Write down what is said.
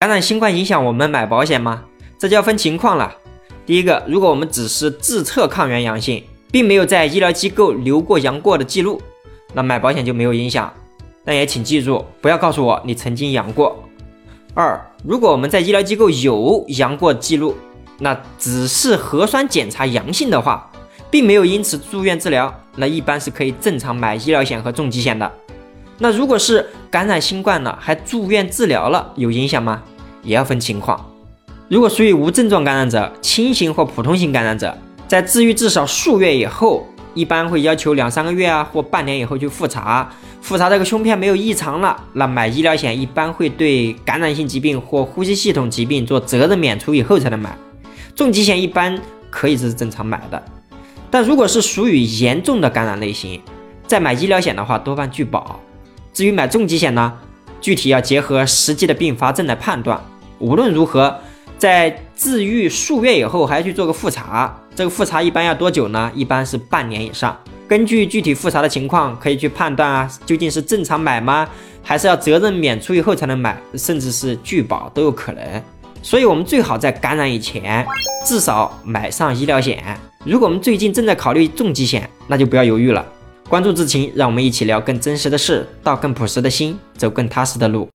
感染新冠影响我们买保险吗？这就要分情况了。第一个，如果我们只是自测抗原阳性，并没有在医疗机构留过阳过的记录，那买保险就没有影响。但也请记住，不要告诉我你曾经阳过。二，如果我们在医疗机构有阳过记录，那只是核酸检查阳性的话，并没有因此住院治疗，那一般是可以正常买医疗险和重疾险的。那如果是感染新冠了还住院治疗了，有影响吗？也要分情况。如果属于无症状感染者、轻型或普通型感染者，在治愈至少数月以后，一般会要求两三个月啊或半年以后去复查，复查这个胸片没有异常了，那买医疗险一般会对感染性疾病或呼吸系统疾病做责任免除以后才能买。重疾险一般可以是正常买的，但如果是属于严重的感染类型，再买医疗险的话多半拒保。至于买重疾险呢，具体要结合实际的并发症来判断。无论如何，在治愈数月以后还要去做个复查，这个复查一般要多久呢？一般是半年以上。根据具体复查的情况，可以去判断啊，究竟是正常买吗？还是要责任免除以后才能买，甚至是拒保都有可能。所以，我们最好在感染以前至少买上医疗险。如果我们最近正在考虑重疾险，那就不要犹豫了。关注志勤，让我们一起聊更真实的事，道更朴实的心，走更踏实的路。